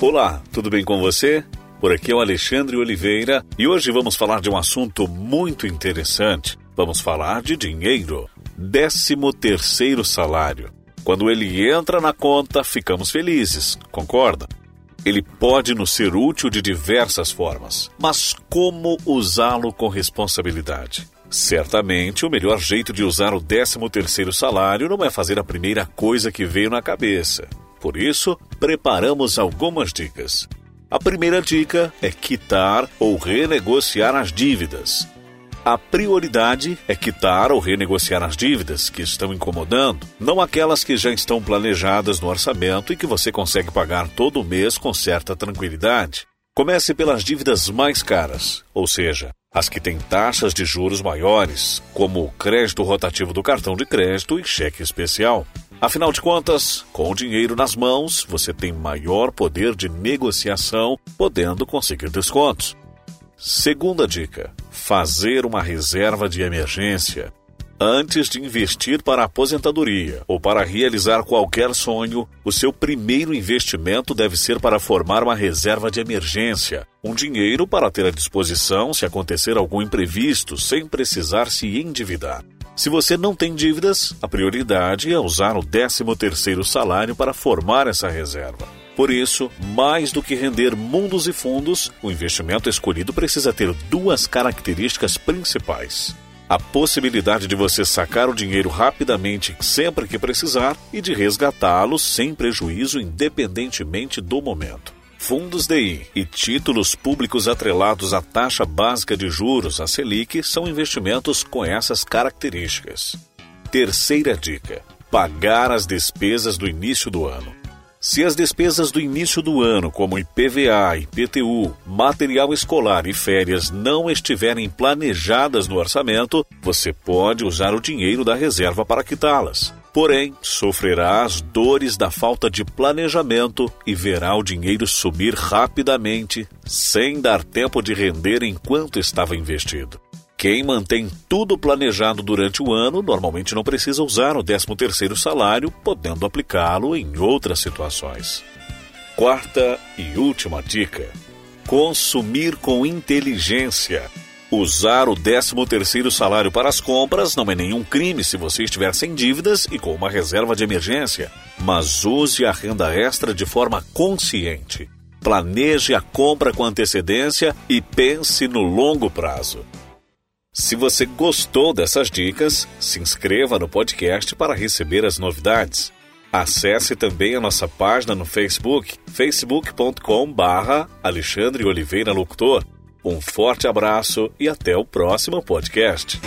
Olá, tudo bem com você? Por aqui é o Alexandre Oliveira e hoje vamos falar de um assunto muito interessante. Vamos falar de dinheiro. Décimo terceiro salário. Quando ele entra na conta, ficamos felizes, concorda? Ele pode nos ser útil de diversas formas, mas como usá-lo com responsabilidade? Certamente, o melhor jeito de usar o 13º salário não é fazer a primeira coisa que veio na cabeça. Por isso, preparamos algumas dicas. A primeira dica é quitar ou renegociar as dívidas. A prioridade é quitar ou renegociar as dívidas que estão incomodando, não aquelas que já estão planejadas no orçamento e que você consegue pagar todo mês com certa tranquilidade. Comece pelas dívidas mais caras, ou seja, as que têm taxas de juros maiores, como o crédito rotativo do cartão de crédito e cheque especial. Afinal de contas, com o dinheiro nas mãos, você tem maior poder de negociação, podendo conseguir descontos. Segunda dica: fazer uma reserva de emergência. Antes de investir para a aposentadoria ou para realizar qualquer sonho, o seu primeiro investimento deve ser para formar uma reserva de emergência, um dinheiro para ter à disposição se acontecer algum imprevisto sem precisar se endividar. Se você não tem dívidas, a prioridade é usar o 13º salário para formar essa reserva. Por isso, mais do que render mundos e fundos, o investimento escolhido precisa ter duas características principais: a possibilidade de você sacar o dinheiro rapidamente sempre que precisar e de resgatá-lo sem prejuízo, independentemente do momento. Fundos DI e títulos públicos atrelados à taxa básica de juros, a Selic, são investimentos com essas características. Terceira dica: pagar as despesas do início do ano. Se as despesas do início do ano, como IPVA, IPTU, material escolar e férias, não estiverem planejadas no orçamento, você pode usar o dinheiro da reserva para quitá-las. Porém, sofrerá as dores da falta de planejamento e verá o dinheiro sumir rapidamente, sem dar tempo de render enquanto estava investido. Quem mantém tudo planejado durante o ano normalmente não precisa usar o 13º salário, podendo aplicá-lo em outras situações. Quarta e última dica: consumir com inteligência. Usar o 13º salário para as compras não é nenhum crime se você estiver sem dívidas e com uma reserva de emergência, mas use a renda extra de forma consciente. Planeje a compra com antecedência e pense no longo prazo. Se você gostou dessas dicas, se inscreva no podcast para receber as novidades. Acesse também a nossa página no Facebook, facebook.com/barra Alexandre Oliveira Locutor. Um forte abraço e até o próximo podcast.